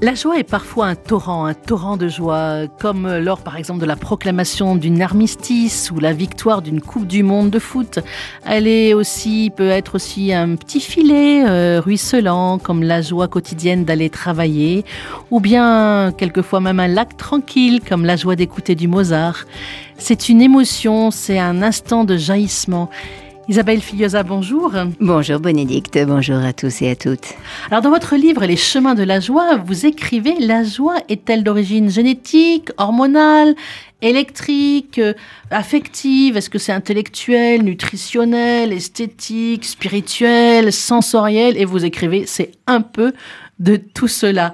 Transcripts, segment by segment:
La joie est parfois un torrent, un torrent de joie, comme lors par exemple de la proclamation d'une armistice ou la victoire d'une Coupe du Monde de foot. Elle est aussi, peut être aussi un petit filet euh, ruisselant, comme la joie quotidienne d'aller travailler, ou bien quelquefois même un lac tranquille, comme la joie d'écouter du Mozart. C'est une émotion, c'est un instant de jaillissement. Isabelle Filiosa, bonjour. Bonjour Bénédicte, bonjour à tous et à toutes. Alors dans votre livre Les chemins de la joie, vous écrivez La joie est-elle d'origine génétique, hormonale, électrique, euh, affective? Est-ce que c'est intellectuel, nutritionnel, esthétique, spirituel, sensoriel? Et vous écrivez c'est un peu de tout cela.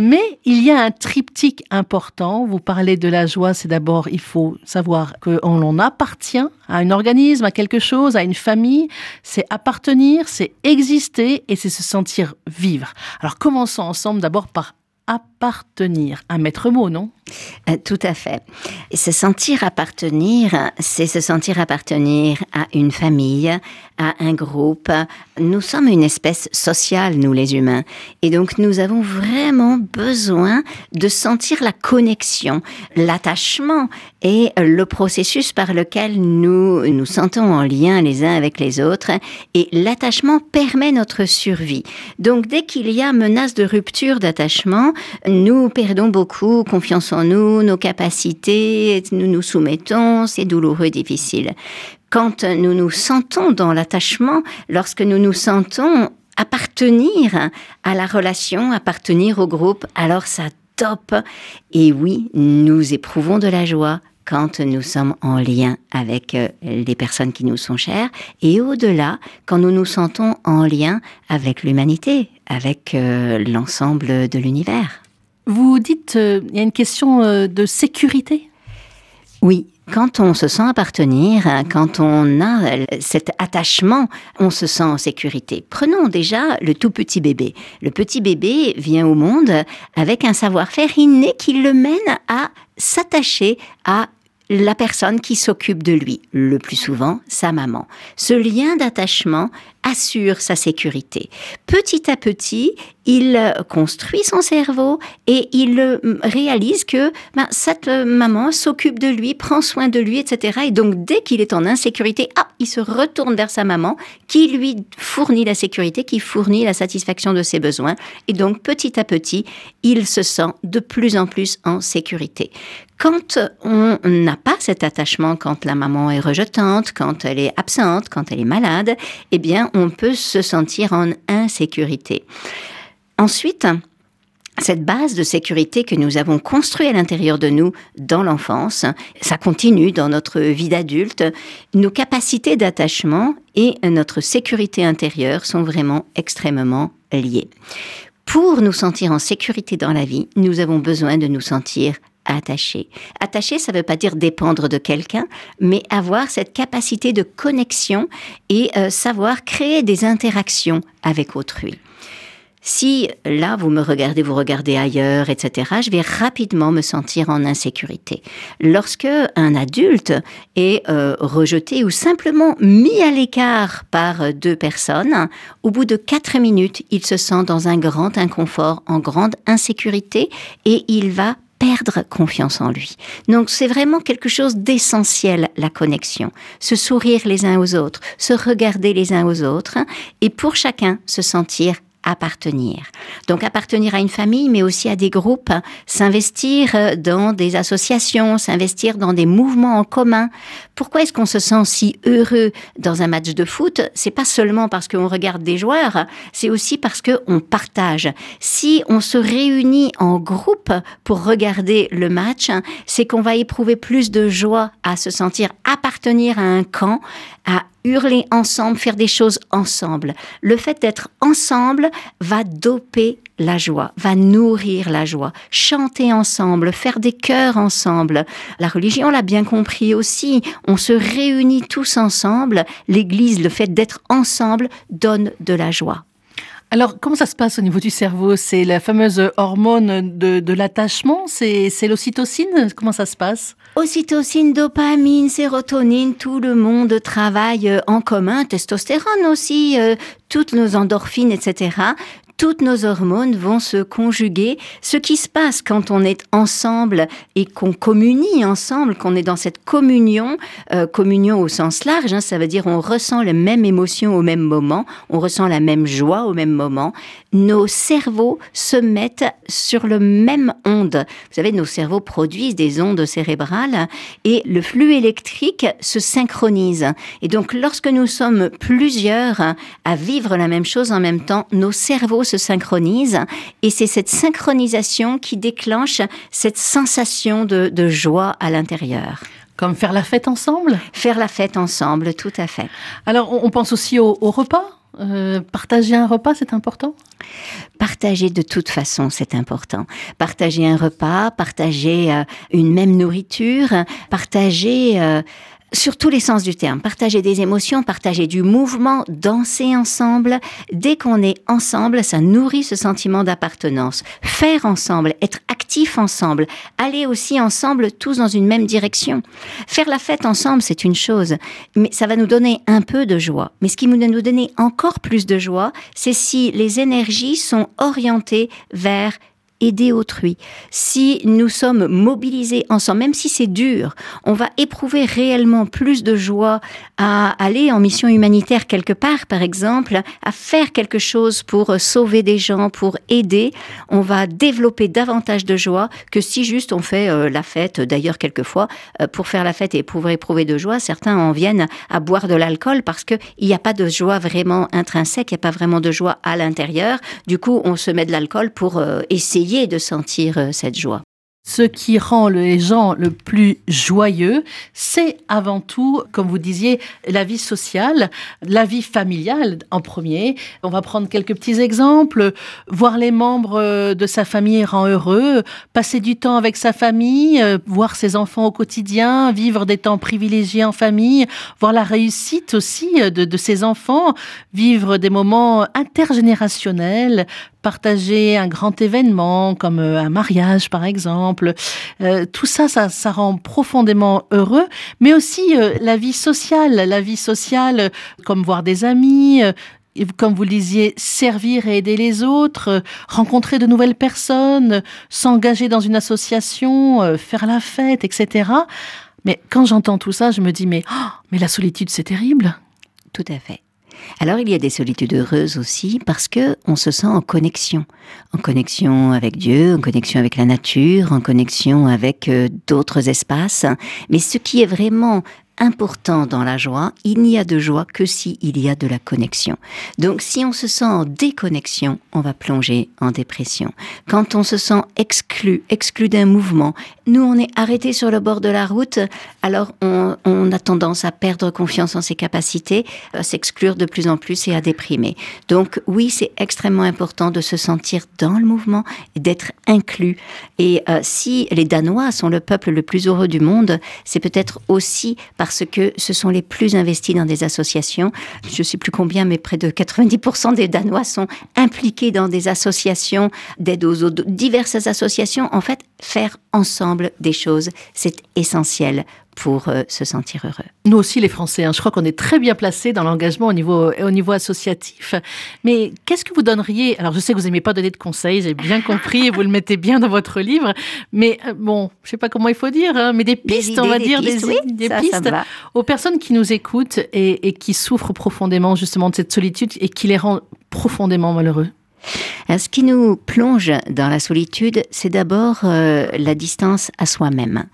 Mais il y a un triptyque important. Vous parlez de la joie, c'est d'abord, il faut savoir qu'on l'on appartient à un organisme, à quelque chose, à une famille. C'est appartenir, c'est exister et c'est se sentir vivre. Alors commençons ensemble d'abord par appartenir. Un maître mot, non? Euh, Tout à fait. Se sentir appartenir, c'est se sentir appartenir à une famille, à un groupe. Nous sommes une espèce sociale, nous les humains. Et donc nous avons vraiment besoin de sentir la connexion, l'attachement et le processus par lequel nous nous sentons en lien les uns avec les autres. Et l'attachement permet notre survie. Donc dès qu'il y a menace de rupture d'attachement, nous perdons beaucoup confiance en nous, nos capacités, nous nous soumettons, c'est douloureux, difficile. Quand nous nous sentons dans l'attachement, lorsque nous nous sentons appartenir à la relation, appartenir au groupe, alors ça top. Et oui, nous éprouvons de la joie quand nous sommes en lien avec euh, les personnes qui nous sont chères et au-delà, quand nous nous sentons en lien avec l'humanité, avec euh, l'ensemble de l'univers. Vous dites, euh, il y a une question euh, de sécurité Oui, quand on se sent appartenir, quand on a cet attachement, on se sent en sécurité. Prenons déjà le tout petit bébé. Le petit bébé vient au monde avec un savoir-faire inné qui le mène à s'attacher à la personne qui s'occupe de lui, le plus souvent sa maman. Ce lien d'attachement assure sa sécurité. Petit à petit, il construit son cerveau et il euh, réalise que ben, cette maman s'occupe de lui, prend soin de lui, etc. Et donc, dès qu'il est en insécurité, ah, il se retourne vers sa maman qui lui fournit la sécurité, qui fournit la satisfaction de ses besoins. Et donc, petit à petit, il se sent de plus en plus en sécurité. Quand on n'a pas cet attachement, quand la maman est rejetante, quand elle est absente, quand elle est malade, eh bien, on peut se sentir en insécurité. Ensuite, cette base de sécurité que nous avons construite à l'intérieur de nous dans l'enfance, ça continue dans notre vie d'adulte. Nos capacités d'attachement et notre sécurité intérieure sont vraiment extrêmement liées. Pour nous sentir en sécurité dans la vie, nous avons besoin de nous sentir attaché. Attaché, ça ne veut pas dire dépendre de quelqu'un, mais avoir cette capacité de connexion et euh, savoir créer des interactions avec autrui. Si là, vous me regardez, vous regardez ailleurs, etc., je vais rapidement me sentir en insécurité. Lorsque un adulte est euh, rejeté ou simplement mis à l'écart par deux personnes, au bout de quatre minutes, il se sent dans un grand inconfort, en grande insécurité, et il va perdre confiance en lui. Donc c'est vraiment quelque chose d'essentiel, la connexion. Se sourire les uns aux autres, se regarder les uns aux autres, et pour chacun se sentir appartenir. Donc appartenir à une famille, mais aussi à des groupes, s'investir euh, dans des associations, s'investir dans des mouvements en commun. Pourquoi est-ce qu'on se sent si heureux dans un match de foot? C'est pas seulement parce qu'on regarde des joueurs, c'est aussi parce que on partage. Si on se réunit en groupe pour regarder le match, c'est qu'on va éprouver plus de joie à se sentir appartenir à un camp, à hurler ensemble, faire des choses ensemble. Le fait d'être ensemble va doper la joie, va nourrir la joie. Chanter ensemble, faire des chœurs ensemble. La religion l'a bien compris aussi. On se réunit tous ensemble. L'Église, le fait d'être ensemble, donne de la joie. Alors, comment ça se passe au niveau du cerveau? C'est la fameuse hormone de, l'attachement? C'est l'ocytocine? Comment ça se passe? Ocytocine, dopamine, sérotonine, tout le monde travaille euh, en commun, testostérone aussi, euh, toutes nos endorphines, etc. toutes nos hormones vont se conjuguer. Ce qui se passe quand on est ensemble et qu'on communie ensemble, qu'on est dans cette communion, euh, communion au sens large, hein, ça veut dire on ressent les mêmes émotions au même moment, on ressent la même joie au même moment. Nos cerveaux se mettent sur le même onde. Vous savez, nos cerveaux produisent des ondes cérébrales et le flux électrique se synchronise. Et donc, lorsque nous sommes plusieurs à vivre la même chose en même temps, nos cerveaux se synchronise et c'est cette synchronisation qui déclenche cette sensation de, joie à l'intérieur. Comme faire la fête ensemble? Faire la fête ensemble, tout à fait. Alors, on pense aussi au, repas euh, partager un repas, c'est important? Partager de toute façon, c'est important. Partager un repas, partager euh, une même nourriture, partager euh, sur tous les sens du terme. Partager des émotions, partager du mouvement, danser ensemble. Dès qu'on est ensemble, ça nourrit ce sentiment d'appartenance. Faire ensemble, être actif ensemble, aller aussi ensemble tous dans une même direction. Faire la fête ensemble, c'est une chose, mais ça va nous donner un peu de joie. Mais ce qui va nous donner encore plus de joie, c'est si les énergies sont orientées vers aider autrui, si nous sommes mobilisés ensemble, même si c'est dur, on va éprouver réellement plus de joie à aller en mission humanitaire quelque part, par exemple, à faire quelque chose pour sauver des gens, pour aider, on va développer davantage de joie que si juste on fait euh, la fête. D'ailleurs, quelquefois, euh, pour faire la fête et pour éprouver de joie, certains en viennent à boire de l'alcool parce qu'il n'y a pas de joie vraiment intrinsèque, il n'y a pas vraiment de joie à l'intérieur. Du coup, on se met de l'alcool pour euh, essayer de sentir euh, cette joie. Ce qui rend les gens le plus joyeux, c'est avant tout, comme vous disiez, la vie sociale, la vie familiale en premier. On va prendre quelques petits exemples. Voir les membres euh, de sa famille rend heureux, passer du temps avec sa famille, euh, voir ses enfants au quotidien, vivre des temps privilégiés en famille, voir la réussite aussi de, de ses enfants, vivre des moments intergénérationnels, partager un grand événement comme euh, un mariage par exemple. Euh, tout ça, ça, ça rend profondément heureux, mais aussi euh, la vie sociale, la vie sociale comme voir des amis, comme vous le disiez, servir et aider les autres, rencontrer de nouvelles personnes, s'engager dans une association, faire la fête, etc. Mais quand j'entends tout ça, je me dis mais oh, mais la solitude c'est terrible. Tout à fait. Alors il y a des solitudes heureuses aussi parce que on se sent en connexion, en connexion avec Dieu, en connexion avec la nature, en connexion avec euh, d'autres espaces. Mais ce qui est vraiment important dans la joie, il n'y a de joie que s'il il y a de la connexion. Donc si on se sent en déconnexion, on va plonger en dépression. Quand on se sent exclu, exclu d'un mouvement, nous on est arrêté sur le bord de la route, alors on, a tendance à perdre confiance en ses capacités, à s'exclure de plus en plus et à déprimer. Donc oui, c'est extrêmement important de se sentir dans le mouvement d'être inclus. Et euh, si les Danois sont le peuple le plus heureux du monde, c'est peut-être aussi parce que ce sont les plus investis dans des associations. Je ne sais plus combien, mais près de 90% des Danois sont impliqués dans des associations d'aide aux autres, diverses associations. En fait, faire ensemble des choses, c'est essentiel pour euh, se sentir heureux. Nous aussi, les Français, hein, je crois qu'on est très bien placés dans l'engagement au niveau, au niveau associatif. Mais qu'est-ce que vous donneriez Alors, je sais que vous n'aimez pas donner de conseils, j'ai bien compris, vous le mettez bien dans votre livre. Mais euh, bon, je ne sais pas comment il faut dire, hein, mais des pistes, on va dire, des, pistes, aux personnes qui nous écoutent et, qui souffrent profondément justement de cette solitude et qui les rend profondément malheureux. ce qui nous plonge dans la solitude, c'est d'abord euh, la distance à soi-même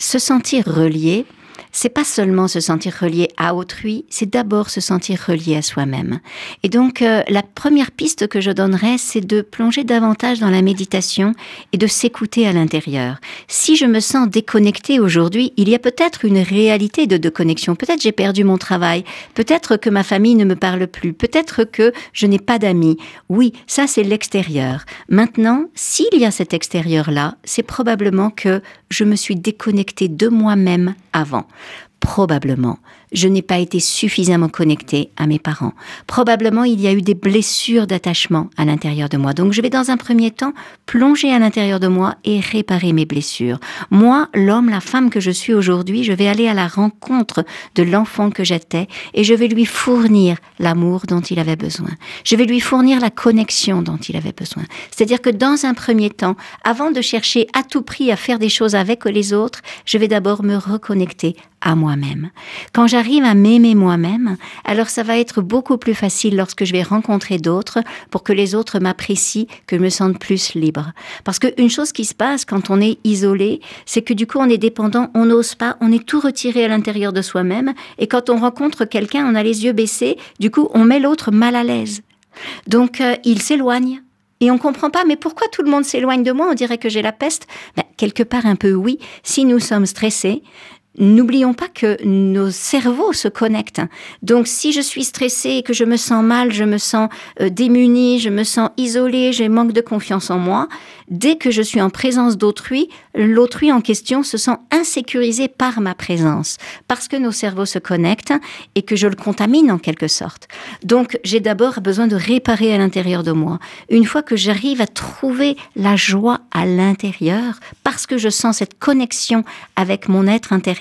se sentir relié, c'est pas seulement se sentir relié à autrui, c'est d'abord se sentir relié à soi-même. Et donc, euh, la première piste que je donnerais, c'est de plonger davantage dans la méditation et de s'écouter à l'intérieur. Si je me sens déconnecté aujourd'hui, il y a peut-être une réalité de déconnexion. Peut-être j'ai perdu mon travail, peut-être que ma famille ne me parle plus, peut-être que je n'ai pas d'amis. Oui, ça c'est l'extérieur. Maintenant, s'il y a cet extérieur-là, c'est probablement que je me suis déconnecté de moi-même avant. Probablement. Je n'ai pas été suffisamment connectée à mes parents. Probablement, il y a eu des blessures d'attachement à l'intérieur de moi. Donc, je vais dans un premier temps plonger à l'intérieur de moi et réparer mes blessures. Moi, l'homme, la femme que je suis aujourd'hui, je vais aller à la rencontre de l'enfant que j'étais et je vais lui fournir l'amour dont il avait besoin. Je vais lui fournir la connexion dont il avait besoin. C'est-à-dire que dans un premier temps, avant de chercher à tout prix à faire des choses avec les autres, je vais d'abord me reconnecter à moi-même. Quand j'arrive à m'aimer moi-même, alors ça va être beaucoup plus facile lorsque je vais rencontrer d'autres pour que les autres m'apprécient, que je me sente plus libre. Parce qu'une chose qui se passe quand on est isolé, c'est que du coup on est dépendant, on n'ose pas, on est tout retiré à l'intérieur de soi-même et quand on rencontre quelqu'un, on a les yeux baissés, du coup on met l'autre mal à l'aise. Donc euh, il s'éloigne. Et on comprend pas, mais pourquoi tout le monde s'éloigne de moi? On dirait que j'ai la peste. Ben, quelque part un peu oui. Si nous sommes stressés, N'oublions pas que nos cerveaux se connectent. Donc si je suis stressée et que je me sens mal, je me sens euh, démunie, je me sens isolée, j'ai manque de confiance en moi, dès que je suis en présence d'autrui, l'autrui en question se sent insécurisé par ma présence, parce que nos cerveaux se connectent et que je le contamine en quelque sorte. Donc j'ai d'abord besoin de réparer à l'intérieur de moi. Une fois que j'arrive à trouver la joie à l'intérieur, parce que je sens cette connexion avec mon être intérieur,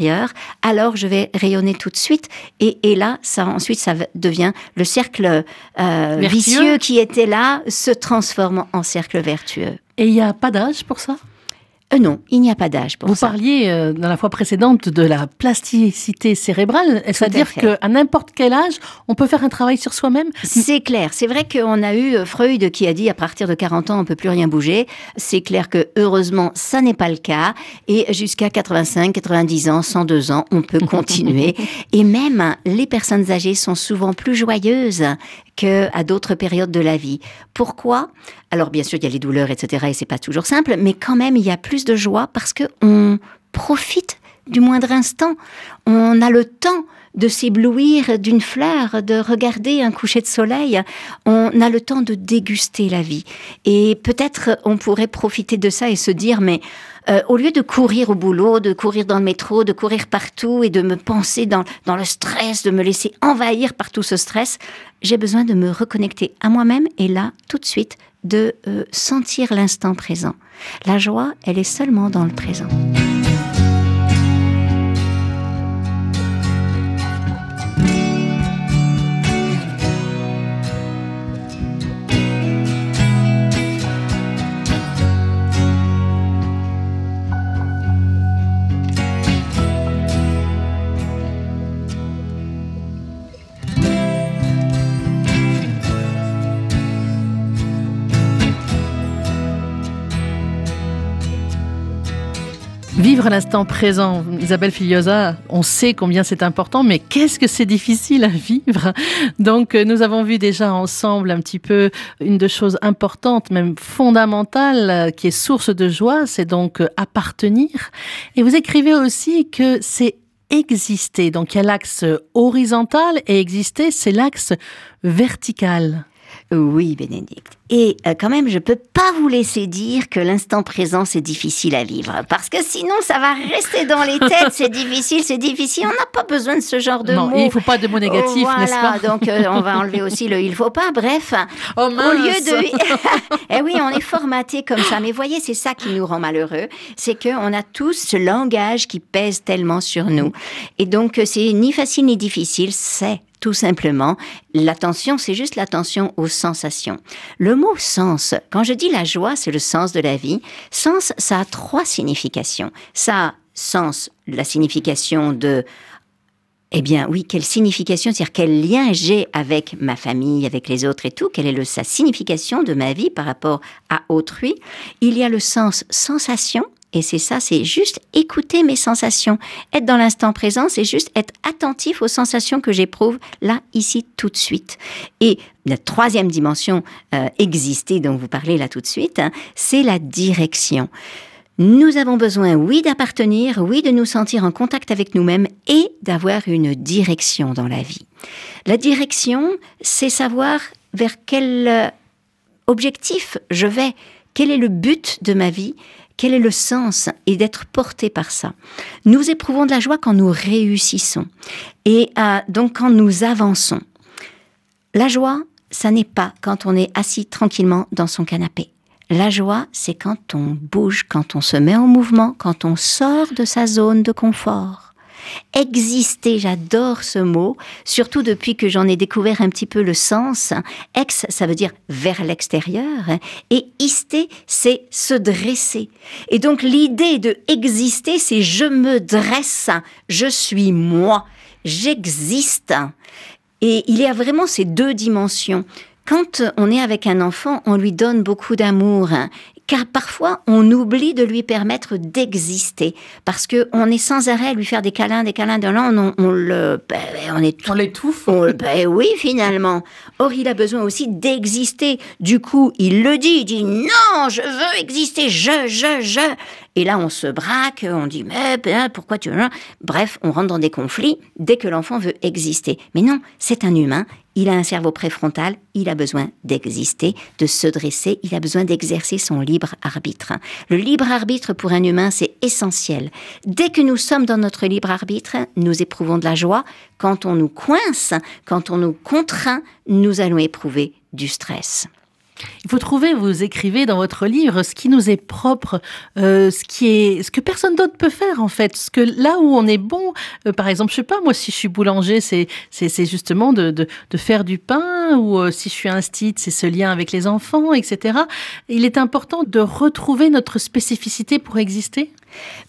alors je vais rayonner tout de suite. Et, là, ça ensuite, ça devient le cercle euh, vicieux qui était là se transforme en cercle vertueux. Et il n'y a pas d'âge pour ça? Euh, non, il n'y a pas d'âge pour Vous ça. Vous parliez euh, dans la fois précédente de la plasticité cérébrale, c'est-à-dire qu'à n'importe quel âge, on peut faire un travail sur soi-même? C'est clair. C'est vrai qu'on a eu euh, Freud qui a dit à partir de 40 ans, on peut plus rien bouger. C'est clair que heureusement, ça n'est pas le cas. Et jusqu'à 85, 90 ans, 102 ans, on peut continuer. Et même les personnes âgées sont souvent plus joyeuses qu'à d'autres périodes de la vie. Pourquoi? Alors bien sûr, il y a les douleurs, etc. Et c'est pas toujours simple, mais quand même, il y a plus de joie parce que on profite du moindre instant. On a le temps de s'éblouir d'une fleur, de regarder un coucher de soleil. On a le temps de déguster la vie. Et peut-être on pourrait profiter de ça et se dire, mais euh, au lieu de courir au boulot, de courir dans le métro, de courir partout et de me penser dans, dans le stress, de me laisser envahir par tout ce stress, j'ai besoin de me reconnecter à moi-même et là, tout de suite, de euh, sentir l'instant présent. La joie, elle est seulement dans le présent. Vivre l'instant présent, Isabelle Filiosa, on sait combien c'est important, mais qu'est-ce que c'est difficile à vivre? Donc, euh, nous avons vu déjà ensemble un petit peu une de choses importantes, même fondamentales, euh, qui est source de joie, c'est donc euh, appartenir. Et vous écrivez aussi que c'est exister. Donc, il y a l'axe horizontal et exister, c'est l'axe vertical. Oui, Bénédicte. Et euh, quand même, je peux pas vous laisser dire que l'instant présent, c'est difficile à vivre. Parce que sinon, ça va rester dans les têtes. C'est difficile, c'est difficile. On n'a pas besoin de ce genre de non, mots. il faut pas de mots négatifs, n'est-ce pas? donc euh, on va enlever aussi le il faut pas. Bref, oh, au lieu de... eh oui, on est formaté comme ça. Mais voyez, c'est ça qui nous rend malheureux. C'est qu'on a tous ce langage qui pèse tellement sur nous. Et donc, c'est ni facile ni difficile, c'est tout simplement, l'attention, c'est juste l'attention aux sensations. Le mot sens, quand je dis la joie, c'est le sens de la vie. Sens, ça a trois significations. Ça sens, la signification de eh bien, oui, quelle signification, c'est-à-dire quel lien j'ai avec ma famille, avec les autres et tout, quelle est le, sa signification de ma vie par rapport à autrui. Il y a le sens sensation, et c'est ça, c'est juste écouter mes sensations. Être dans l'instant présent, c'est juste être attentif aux sensations que j'éprouve là, ici, tout de suite. Et la troisième dimension euh, existée dont vous parlez là tout de suite, hein, c'est la direction. Nous avons besoin, oui, d'appartenir, oui, de nous sentir en contact avec nous-mêmes et d'avoir une direction dans la vie. La direction, c'est savoir vers quel euh, objectif je vais, quel est le but de ma vie, quel est le sens et d'être porté par ça? Nous éprouvons de la joie quand nous réussissons et euh, donc quand nous avançons. La joie, ça n'est pas quand on est assis tranquillement dans son canapé. La joie, c'est quand on bouge, quand on se met en mouvement, quand on sort de sa zone de confort. Exister, j'adore ce mot, surtout depuis que j'en ai découvert un petit peu le sens. Ex, ça veut dire vers l'extérieur, et ister, c'est se dresser. Et donc l'idée de exister, c'est je me dresse, je suis moi, j'existe. Et il y a vraiment ces deux dimensions. Quand on est avec un enfant, on lui donne beaucoup d'amour car parfois on oublie de lui permettre d'exister parce que on est sans arrêt à lui faire des câlins, des câlins de on, on le, ben, on est, on l'étouffe. Ben oui, finalement. Or, il a besoin aussi d'exister. Du coup, il le dit, il dit non, je veux exister, je, je, je. Et là, on se braque, on dit mais ben, pourquoi tu veux Bref, on rentre dans des conflits dès que l'enfant veut exister. Mais non, c'est un humain. Il a un cerveau préfrontal, il a besoin d'exister, de se dresser, il a besoin d'exercer son libre arbitre. Le libre arbitre pour un humain, c'est essentiel. Dès que nous sommes dans notre libre arbitre, nous éprouvons de la joie. Quand on nous coince, quand on nous contraint, nous allons éprouver du stress. Il faut trouver, vous écrivez dans votre livre, ce qui nous est propre, euh, ce qui est, ce que personne d'autre peut faire en fait. Ce que là où on est bon, euh, par exemple, je sais pas, moi si je suis boulanger, c'est c'est justement de, de, de, faire du pain, ou euh, si je suis instite, c'est ce lien avec les enfants, etc. Il est important de retrouver notre spécificité pour exister.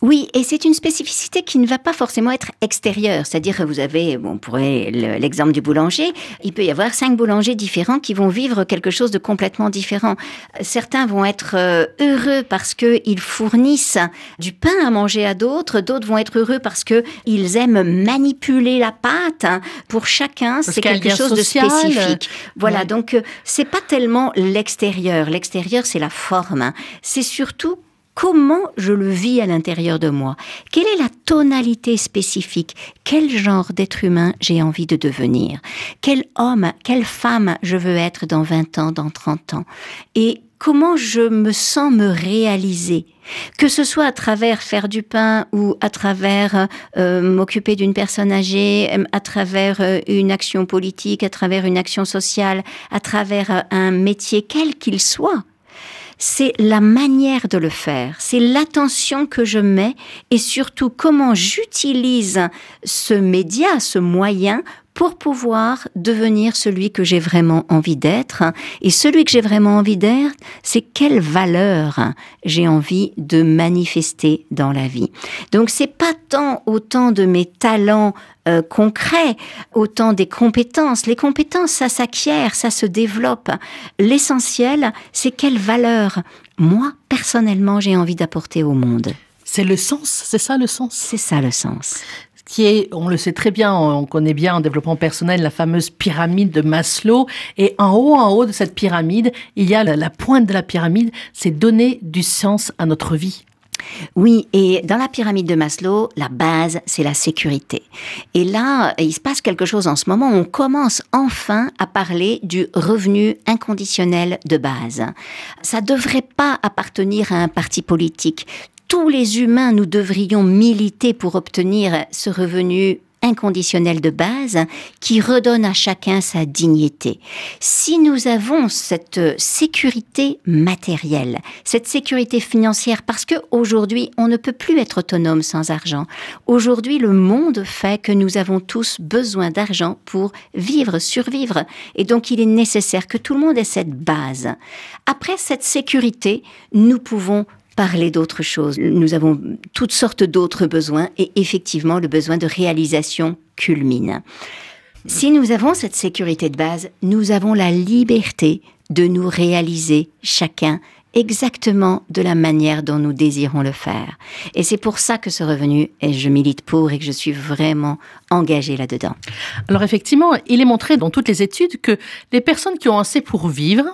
Oui, et c'est une spécificité qui ne va pas forcément être extérieure. C'est-à-dire que vous avez, bon, pour l'exemple du boulanger, il peut y avoir cinq boulangers différents qui vont vivre quelque chose de complètement différent. Certains vont être euh, heureux parce qu'ils fournissent du pain à manger à d'autres. D'autres vont être heureux parce qu'ils aiment manipuler la pâte. Pour chacun, c'est quelque chose de spécifique. Voilà, donc euh, c'est pas tellement l'extérieur. L'extérieur, c'est la forme. C'est surtout comment je le vis à l'intérieur de moi? Quelle est la tonalité spécifique? Quel genre d'être humain j'ai envie de devenir? Quel homme, quelle femme je veux être dans 20 ans, dans 30 ans? Et comment je me sens me réaliser? Que ce soit à travers faire du pain ou à travers euh, m'occuper d'une personne âgée, à travers euh, une action politique, à travers une action sociale, à travers euh, un métier quel qu'il soit c'est la manière de le faire, c'est l'attention que je mets et surtout comment j'utilise ce média, ce moyen pour pouvoir devenir celui que j'ai vraiment envie d'être. Et celui que j'ai vraiment envie d'être, c'est quelle valeur j'ai envie de manifester dans la vie. Donc c'est pas tant autant de mes talents euh, concrets, autant des compétences. Les compétences, ça s'acquiert, ça se développe. L'essentiel, c'est quelle valeur moi, personnellement, j'ai envie d'apporter au monde. C'est le sens, c'est ça le sens? C'est ça le sens qui est, on le sait très bien, on connaît bien en développement personnel la fameuse pyramide de Maslow. Et en haut, en haut de cette pyramide, il y a la, pointe de la pyramide, c'est donner du sens à notre vie. Oui, et dans la pyramide de Maslow, la base, c'est la sécurité. Et là, il se passe quelque chose en ce moment. On commence enfin à parler du revenu inconditionnel de base. Ça devrait pas appartenir à un parti politique tous les humains, nous devrions militer pour obtenir ce revenu inconditionnel de base qui redonne à chacun sa dignité. Si nous avons cette sécurité matérielle, cette sécurité financière, parce que aujourd'hui on ne peut plus être autonome sans argent. Aujourd'hui, le monde fait que nous avons tous besoin d'argent pour vivre, survivre, et donc il est nécessaire que tout le monde ait cette base. Après cette sécurité, nous pouvons parler d'autre chose. Nous avons toutes sortes d'autres besoins et effectivement le besoin de réalisation culmine. Si nous avons cette sécurité de base, nous avons la liberté de nous réaliser chacun exactement de la manière dont nous désirons le faire. Et c'est pour ça que ce revenu, et je milite pour et que je suis vraiment engagée là-dedans. Alors effectivement, il est montré dans toutes les études que les personnes qui ont assez pour vivre,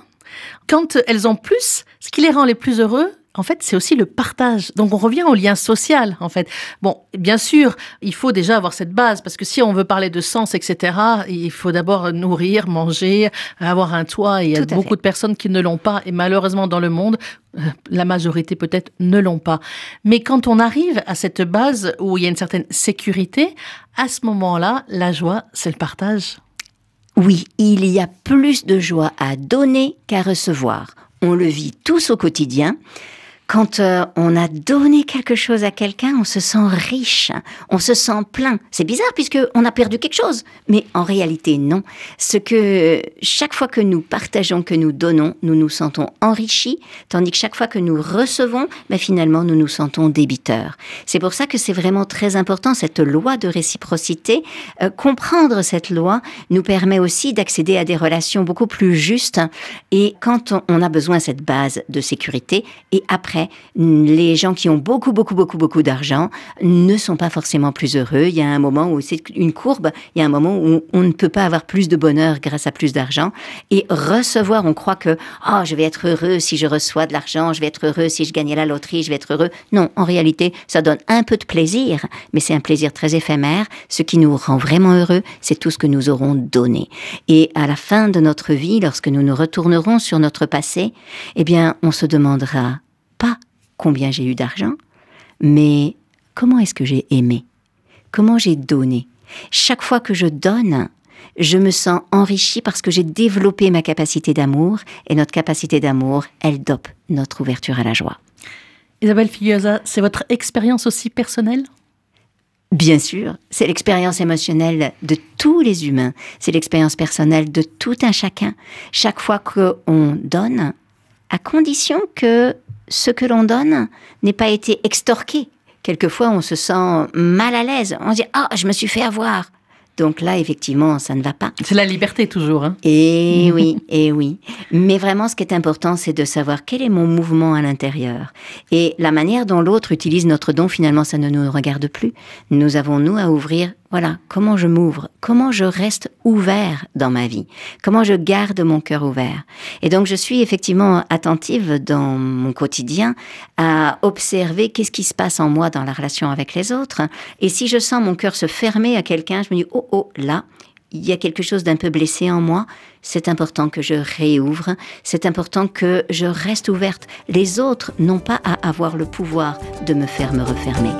quand elles ont plus, ce qui les rend les plus heureux, en fait, c'est aussi le partage. Donc, on revient au lien social, en fait. Bon, bien sûr, il faut déjà avoir cette base, parce que si on veut parler de sens, etc., il faut d'abord nourrir, manger, avoir un toit. il y a beaucoup de personnes qui ne l'ont pas, et malheureusement, dans le monde, euh, la majorité peut-être ne l'ont pas. Mais quand on arrive à cette base où il y a une certaine sécurité, à ce moment-là, la joie, c'est le partage. Oui, il y a plus de joie à donner qu'à recevoir. On le vit tous au quotidien. Quand euh, on a donné quelque chose à quelqu'un, on se sent riche, on se sent plein. C'est bizarre puisque on a perdu quelque chose, mais en réalité non. Ce que chaque fois que nous partageons, que nous donnons, nous nous sentons enrichis, tandis que chaque fois que nous recevons, ben finalement nous nous sentons débiteurs. C'est pour ça que c'est vraiment très important cette loi de réciprocité. Euh, comprendre cette loi nous permet aussi d'accéder à des relations beaucoup plus justes. Et quand on a besoin cette base de sécurité, et après les gens qui ont beaucoup, beaucoup, beaucoup, beaucoup d'argent ne sont pas forcément plus heureux. Il y a un moment où c'est une courbe, il y a un moment où on ne peut pas avoir plus de bonheur grâce à plus d'argent. Et recevoir, on croit que, oh, je vais être heureux si je reçois de l'argent, je vais être heureux si je gagne à la loterie, je vais être heureux. Non, en réalité, ça donne un peu de plaisir, mais c'est un plaisir très éphémère. Ce qui nous rend vraiment heureux, c'est tout ce que nous aurons donné. Et à la fin de notre vie, lorsque nous nous retournerons sur notre passé, eh bien, on se demandera pas combien j'ai eu d'argent, mais comment est-ce que j'ai aimé, comment j'ai donné? Chaque fois que je donne, je me sens enrichi parce que j'ai développé ma capacité d'amour et notre capacité d'amour, elle dope notre ouverture à la joie. Isabelle Figuiosa, c'est votre expérience aussi personnelle? Bien sûr, c'est l'expérience émotionnelle de tous les humains, c'est l'expérience personnelle de tout un chacun. Chaque fois qu'on donne, à condition que ce que l'on donne n'ait pas été extorqué. Quelquefois, on se sent mal à l'aise. On se dit Ah, je me suis fait avoir. Donc là, effectivement, ça ne va pas. C'est la liberté toujours. Hein et oui, et oui. Mais vraiment, ce qui est important, c'est de savoir quel est mon mouvement à l'intérieur. Et la manière dont l'autre utilise notre don, finalement, ça ne nous regarde plus. Nous avons, nous, à ouvrir voilà, comment je m'ouvre, comment je reste ouvert dans ma vie, comment je garde mon cœur ouvert. Et donc je suis effectivement attentive dans mon quotidien à observer qu'est-ce qui se passe en moi dans la relation avec les autres. Et si je sens mon cœur se fermer à quelqu'un, je me dis, oh, oh, là, il y a quelque chose d'un peu blessé en moi, c'est important que je réouvre, c'est important que je reste ouverte. Les autres n'ont pas à avoir le pouvoir de me faire me refermer.